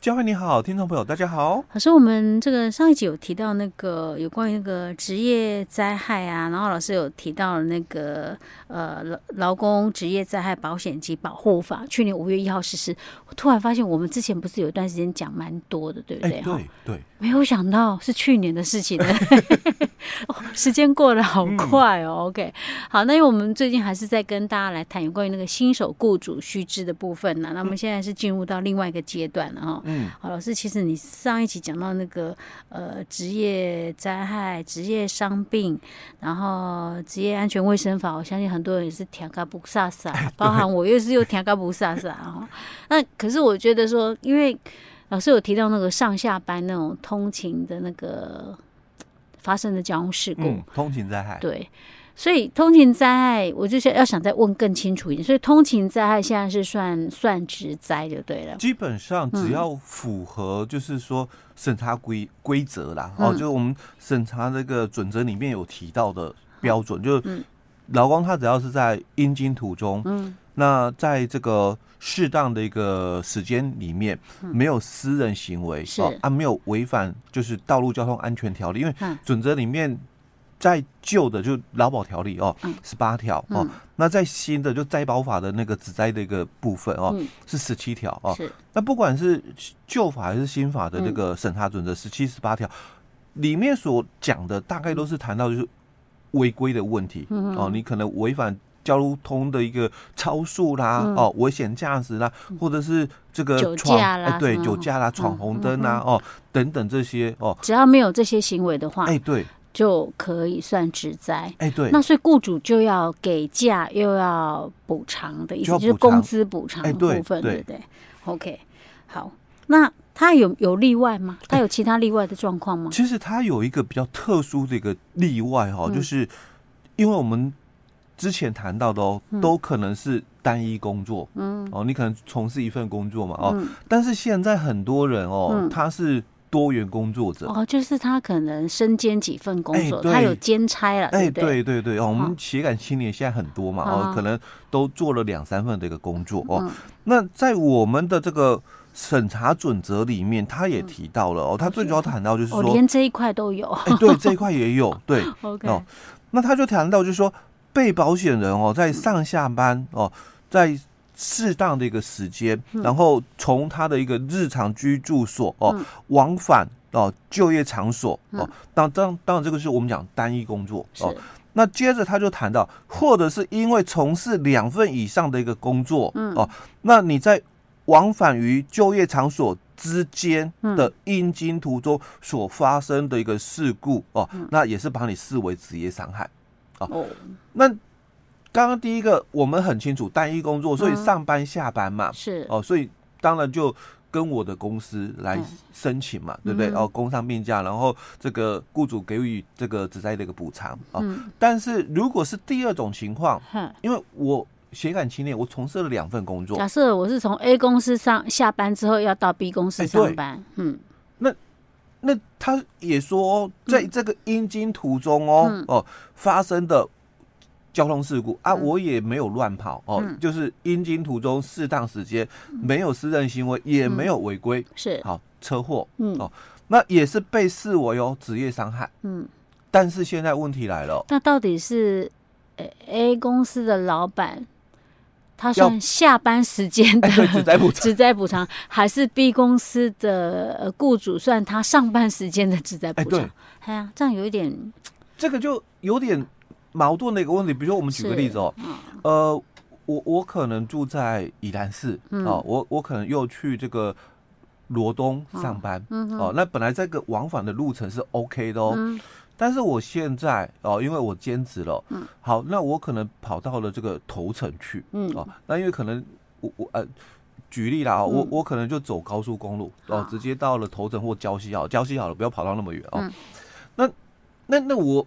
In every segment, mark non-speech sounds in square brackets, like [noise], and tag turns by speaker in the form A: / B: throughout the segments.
A: 嘉惠你好，听众朋友大家好。
B: 老师，我们这个上一集有提到那个有关于那个职业灾害啊，然后老师有提到那个呃劳劳工职业灾害保险及保护法，去年五月一号实施。我突然发现，我们之前不是有一段时间讲蛮多的，对不对？
A: 欸、对对。
B: 没有想到是去年的事情呢，哦，时间过得好快哦。嗯、OK，好，那因为我们最近还是在跟大家来谈有关于那个新手雇主须知的部分呢。那我们现在是进入到另外一个阶段了哈。嗯，好，老师，其实你上一期讲到那个呃职业灾害、职业伤病，然后职业安全卫生法，我相信很多人也是听个不飒飒，包含我又是又听个不飒飒啊。那可是我觉得说，因为老师有提到那个上下班那种通勤的那个发生的交通事故，
A: 嗯、通勤灾害，
B: 对，所以通勤灾害，我就想要想再问更清楚一点，所以通勤灾害现在是算算职灾就对了。
A: 基本上只要符合就是说审查规规则啦，哦、嗯，就是我们审查那个准则里面有提到的标准，嗯、就是劳工他只要是在阴经途中，嗯。那在这个适当的一个时间里面，没有私人行为，是。啊，没有违反就是道路交通安全条例，因为准则里面在旧的就劳保条例哦，十八条哦，那在新的就灾保法的那个指灾的一个部分哦，是十七条哦。那不管是旧法还是新法的那个审查准则十七、十八条里面所讲的，大概都是谈到就是违规的问题哦，你可能违反。交通的一个超速啦，嗯、哦，危险驾驶啦，或者是这个
B: 酒驾啦，
A: 哎、对，酒驾啦，闯红灯啦，哦，等等这些哦，
B: 只要没有这些行为的话，
A: 哎，对，
B: 就可以算职灾。
A: 哎，对，
B: 那所以雇主就要给假又要补偿的意思，就，就是工资补偿的部分，对不对？OK，好，那他有有例外吗？他有其他例外的状况吗？
A: 其实他有一个比较特殊的一个例外哈，就是因为我们。之前谈到的哦，都可能是单一工作，嗯，哦，你可能从事一份工作嘛，哦，但是现在很多人哦，他是多元工作者，
B: 哦，就是他可能身兼几份工作，他有兼差了，
A: 哎，对对？对，哦，我们协感青年现在很多嘛，哦，可能都做了两三份的一个工作哦。那在我们的这个审查准则里面，他也提到了哦，他最主要谈到就是说，
B: 连这一块都有，
A: 哎，对，这一块也有，对，[laughs] OK，哦，那他就谈到就是说。被保险人哦，在上下班哦，在适当的一个时间，然后从他的一个日常居住所哦往返哦就业场所哦，当当当然这个是我们讲单一工作哦。那接着他就谈到，或者是因为从事两份以上的一个工作哦，那你在往返于就业场所之间的应经途中所发生的一个事故哦，那也是把你视为职业伤害。哦，那刚刚第一个我们很清楚，单一工作，所以上班下班嘛，是。哦，所以当然就跟我的公司来申请嘛，对不对？哦，工伤病假，然后这个雇主给予这个职灾的一个补偿啊。但是如果是第二种情况，因为我协感青年，我从事了两份工作。
B: 假设我是从 A 公司上下班之后要到 B 公司上班，嗯，
A: 那。那他也说，在这个应经途中哦、嗯、哦发生的交通事故。啊，我也没有乱跑哦，嗯、就是应经途中适当时间，没有私人行为，也没有违规，是。好车祸，嗯。哦，那也是被视为有职业伤害，嗯，但是现在问题来了，
B: 那到底是 A 公司的老板？他算下班时间的职灾 [laughs] 补偿，还是 B 公司的雇主算他上班时间的职灾补偿？对，哎呀，这样有一点，
A: 这个就有点矛盾的一个问题。比如说，我们举个例子哦，呃，我我可能住在宜兰市哦，我我可能又去这个罗东上班哦，那本来这个往返的路程是 OK 的哦。但是我现在哦，因为我兼职了，嗯，好，那我可能跑到了这个头城去，嗯，哦，那因为可能我我呃，举例啦啊，我我可能就走高速公路哦，直接到了头城或礁溪好，礁溪好了，不要跑到那么远哦。那那那我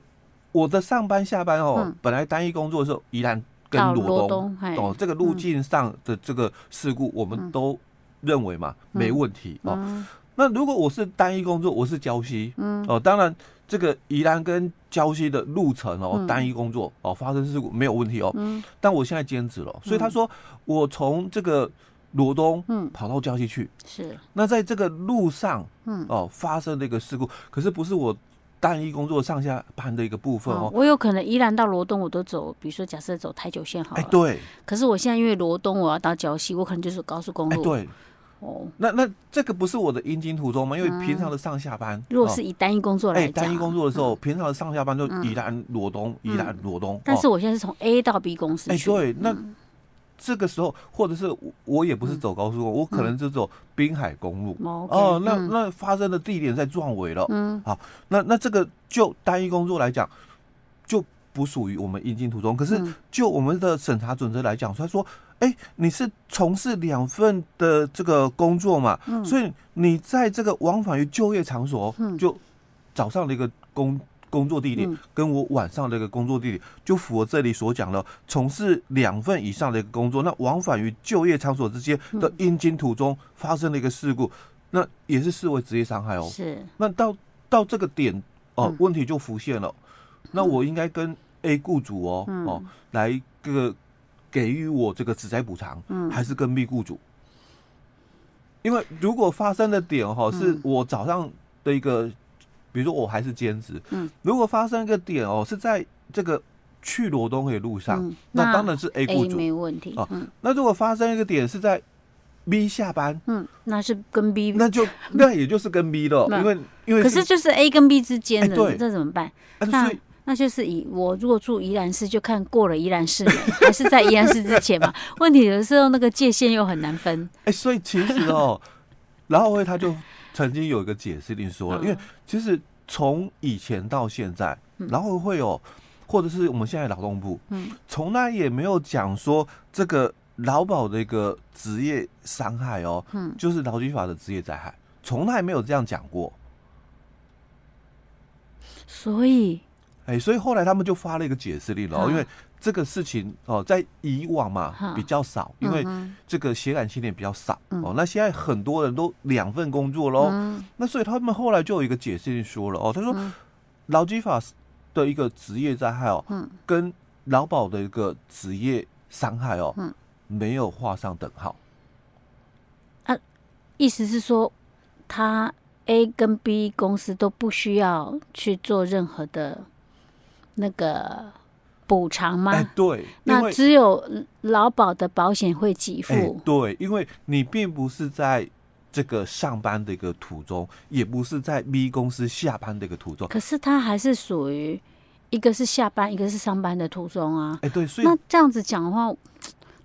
A: 我的上班下班哦，本来单一工作的时候，宜兰跟罗东哦，这个路径上的这个事故，我们都认为嘛没问题哦。那如果我是单一工作，我是礁溪，嗯，哦，当然这个宜兰跟礁溪的路程哦，嗯、单一工作哦，发生事故没有问题哦，嗯，但我现在兼职了，所以他说我从这个罗东嗯。跑到礁溪去，是，那在这个路上嗯。哦发生了一个事故，可是不是我单一工作上下班的一个部分哦，
B: 我有可能依然到罗东我都走，比如说假设走台九线好了，哎
A: 对，
B: 可是我现在因为罗东我要到礁溪，我可能就是高速公路，
A: 哎对。哦，那那这个不是我的应经途中吗？因为平常的上下班，
B: 如果是以单一工作
A: 来单一工作的时候，平常的上下班就宜兰罗东，宜兰罗东。
B: 但是我现在是从 A 到 B 公司，
A: 哎，对，那这个时候或者是我也不是走高速公路，我可能就走滨海公路。哦，那那发生的地点在壮围了。嗯，好，那那这个就单一工作来讲，就不属于我们应进途中。可是就我们的审查准则来讲，他说。哎、欸，你是从事两份的这个工作嘛？嗯，所以你在这个往返于就业场所，嗯，就找上的一个工工作地点，跟我晚上的一个工作地点，就符合这里所讲的，从事两份以上的一个工作，那往返于就业场所之间的应经途中发生了一个事故，那也是视为职业伤害哦。是，那到到这个点哦，问题就浮现了。那我应该跟 A 雇主哦哦来这个。给予我这个职灾补偿，嗯，还是跟 B 雇主？因为如果发生的点哈，是我早上的一个，比如说我还是兼职，嗯，如果发生一个点哦，是在这个去罗东的路上，那当然是 A 雇主
B: 没问题
A: 啊。那如果发生一个点是在 B 下班，
B: 嗯，那是跟 B，
A: 那就那也就是跟 B 了，因为因为
B: 可是就是 A 跟 B 之间的，这怎么办？那那就是以我如果住宜兰市，就看过了宜兰市没，[laughs] 还是在宜兰市之前嘛？问题有的时候那个界限又很难分。
A: 哎、欸，所以其实哦，然后会他就曾经有一个解释，另说了，因为其实从以前到现在，然后会有，或者是我们现在劳动部，嗯，从来也没有讲说这个劳保的一个职业伤害哦，嗯，就是劳基法的职业灾害，从来没有这样讲过。
B: 所以。
A: 哎，所以后来他们就发了一个解释令了，因为这个事情哦，在以往嘛比较少，因为这个血染青年比较少哦。那现在很多人都两份工作喽，那所以他们后来就有一个解释令说了哦，他说劳基法的一个职业灾害哦，跟劳保的一个职业伤害哦，没有画上等号。
B: 啊，意思是说他 A 跟 B 公司都不需要去做任何的。那个补偿吗？
A: 哎，对，
B: 那只有劳保的保险会给付。
A: 哎，对，因为你并不是在这个上班的一个途中，也不是在 B 公司下班的一个途中。
B: 可是它还是属于一个是下班，一个是上班的途中啊。
A: 哎，对，所以
B: 那这样子讲的话，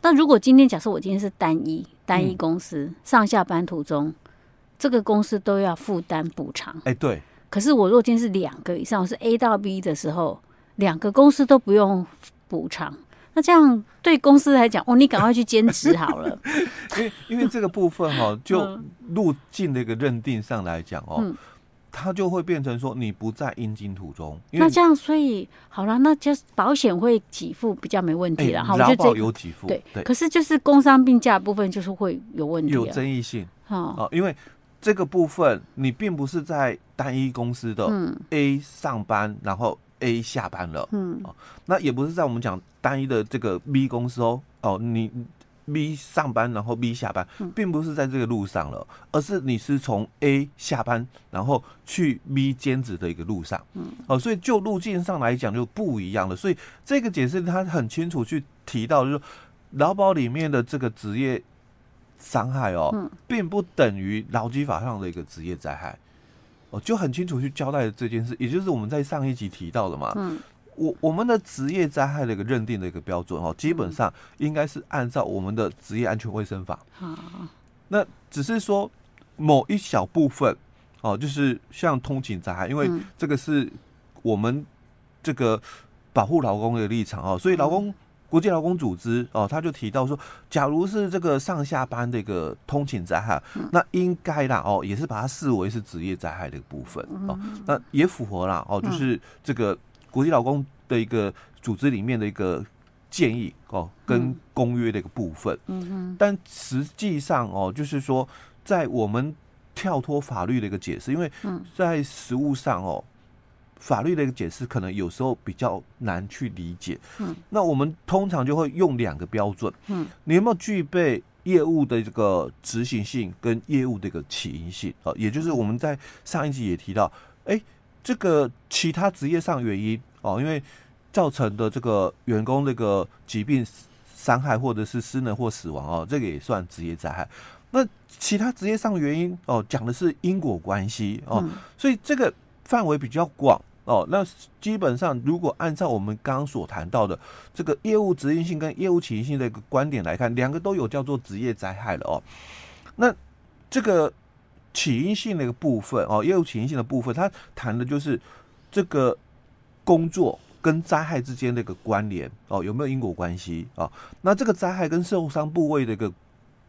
B: 那如果今天假设我今天是单一单一公司，嗯，上下班途中，这个公司都要负担补偿。
A: 哎，对。
B: 可是我如果今天是两个以上，我是 A 到 B 的时候。两个公司都不用补偿，那这样对公司来讲，哦，你赶快去兼职好了。[laughs]
A: 因为因为这个部分哈、哦，就路径的一个认定上来讲哦，嗯、它就会变成说你不在应经途中。
B: 那这样，所以好了，那就保险会给付比较没问题了。哈、欸，劳保
A: 有给付，对
B: 对。可是就是工伤病假部分就是会有问题，
A: 有争议性。哦，哦，因为这个部分你并不是在单一公司的 A 上班，然后。A 下班了，嗯，哦，那也不是在我们讲单一的这个 B 公司哦，哦，你 B 上班，然后 B 下班，并不是在这个路上了，而是你是从 A 下班，然后去 B 兼职的一个路上，嗯，哦，所以就路径上来讲就不一样了，所以这个解释他很清楚去提到，就是说劳保里面的这个职业伤害哦，并不等于劳基法上的一个职业灾害。哦，就很清楚去交代了这件事，也就是我们在上一集提到的嘛。嗯，我我们的职业灾害的一个认定的一个标准哦，基本上应该是按照我们的职业安全卫生法。好，那只是说某一小部分哦，就是像通勤灾害，因为这个是我们这个保护劳工的立场哦，所以劳工。国际劳工组织哦，他就提到说，假如是这个上下班的一个通勤灾害，那应该啦哦，也是把它视为是职业灾害的一个部分哦，那也符合啦哦，就是这个国际劳工的一个组织里面的一个建议哦，跟公约的一个部分。嗯嗯。但实际上哦，就是说，在我们跳脱法律的一个解释，因为在实务上哦，法律的一个解释可能有时候比较难去理解。嗯，那我们通常就会用两个标准。嗯，你有没有具备业务的这个执行性跟业务的一个起因性啊？也就是我们在上一集也提到，哎，这个其他职业上原因哦，因为造成的这个员工这个疾病伤害或者是失能或死亡哦，这个也算职业灾害。那其他职业上原因哦，讲的是因果关系哦，嗯、所以这个范围比较广哦。那基本上，如果按照我们刚刚所谈到的这个业务执行性跟业务起因性的一个观点来看，两个都有叫做职业灾害了哦。那这个起因性的一个部分哦，业务起因性的部分，它谈的就是这个工作跟灾害之间的一个关联哦，有没有因果关系哦？那这个灾害跟受伤部位的一个。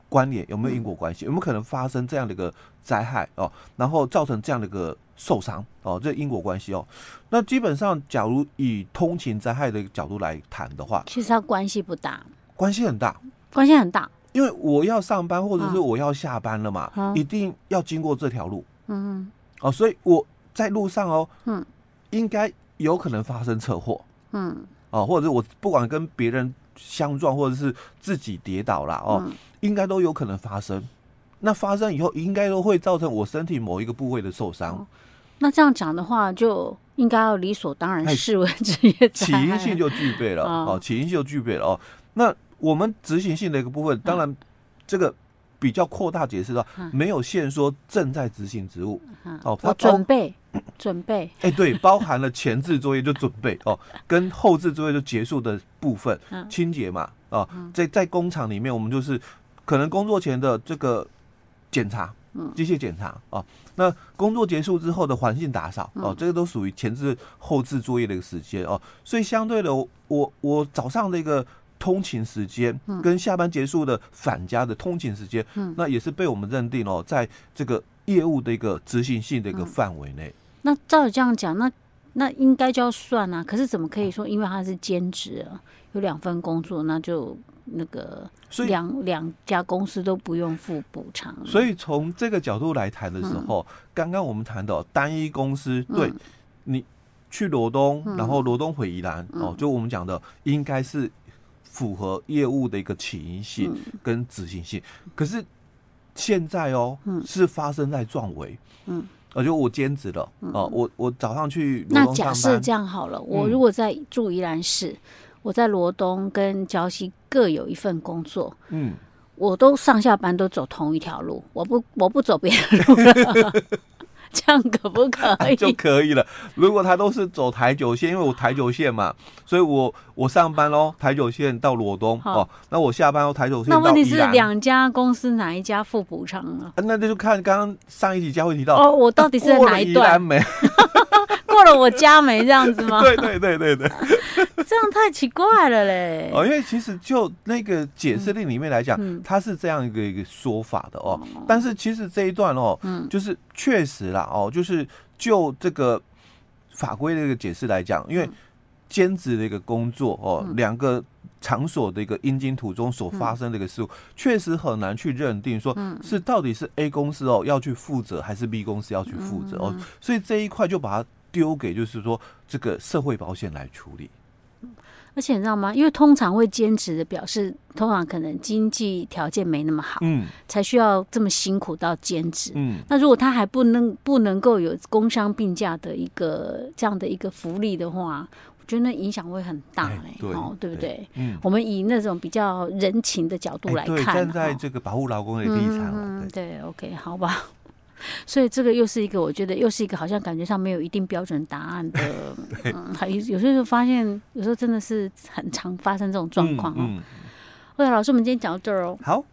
A: 关联有没有因果关系？有没有可能发生这样的一个灾害哦？然后造成这样的一个受伤哦？这因果关系哦？那基本上，假如以通勤灾害的角度来谈的话，
B: 其实它关系不大，
A: 关系很大，
B: 关系很大。
A: 因为我要上班或者是我要下班了嘛，啊、一定要经过这条路，嗯哦，所以我在路上哦，嗯，应该有可能发生车祸，嗯哦，或者是我不管跟别人相撞，或者是自己跌倒了哦。嗯应该都有可能发生，那发生以后应该都会造成我身体某一个部位的受伤。哦。
B: 那这样讲的话，就应该要理所当然视为职业
A: 起因性就具备了哦，哦，起因性就具备了哦。那我们执行性的一个部分，当然这个比较扩大解释到，嗯、没有限说正在执行职务、嗯、哦，
B: 他准备准备，
A: 哎、欸，对，包含了前置作业就准备哦，跟后置作业就结束的部分，嗯、清洁嘛，哦，在在工厂里面，我们就是。可能工作前的这个检查，机械检查啊，那工作结束之后的环境打扫哦，这个都属于前置后置作业的一个时间哦，所以相对的，我我早上的一个通勤时间跟下班结束的返家的通勤时间，那也是被我们认定哦，在这个业务的一个执行性的一个范围内。
B: 那照你这样讲，那那应该就要算啊，可是怎么可以说，因为他是兼职啊，有两份工作，那就。那个两两家公司都不用付补偿，
A: 所以从这个角度来谈的时候，刚刚、嗯、我们谈到单一公司，对、嗯、你去罗东，嗯、然后罗东回宜兰，嗯、哦，就我们讲的应该是符合业务的一个起因性跟执行性。嗯、可是现在哦，嗯、是发生在壮围，嗯，而且我兼职了，嗯、哦，我我早上去上班。那假设
B: 这样好了，我如果在住宜兰市。嗯我在罗东跟礁溪各有一份工作，嗯，我都上下班都走同一条路，我不我不走别的路了，[laughs] 这样可不可 [laughs] 以？
A: 就可以了。如果他都是走台九线，因为我台九线嘛，所以我我上班喽，台九线到罗东哦，那我下班喽，台九线到宜兰。
B: 那问题是两家公司哪一家付补偿啊？
A: 那就看刚刚上一集佳慧提到
B: 哦，我到底是在哪一段没？[laughs] 过了我家没这样子吗？
A: 对对对对对，
B: 这样太奇怪了嘞。
A: 哦，因为其实就那个解释令里面来讲，嗯、它是这样一个一个说法的哦。嗯、但是其实这一段哦，嗯，就是确实啦哦，就是就这个法规的一个解释来讲，因为兼职的一个工作哦，两、嗯、个场所的一个阴经途中所发生的一个事故，确、嗯、实很难去认定说是到底是 A 公司哦要去负责，还是 B 公司要去负责哦。所以这一块就把它。丢给就是说这个社会保险来处理，
B: 而且你知道吗？因为通常会兼职的表示，通常可能经济条件没那么好，嗯，才需要这么辛苦到兼职，嗯。那如果他还不能不能够有工伤病假的一个这样的一个福利的话，我觉得那影响会很大嘞，对哦，对不对？嗯，我们以那种比较人情的角度来看，
A: 站在这个保护劳工的立场，
B: 嗯，对，OK，好吧。[laughs] 所以这个又是一个，我觉得又是一个好像感觉上没有一定标准答案的，[laughs] 嗯，还有有时候发现，有时候真的是很常发生这种状况哦。嗯嗯、OK，老师，我们今天讲到这儿哦。
A: 好。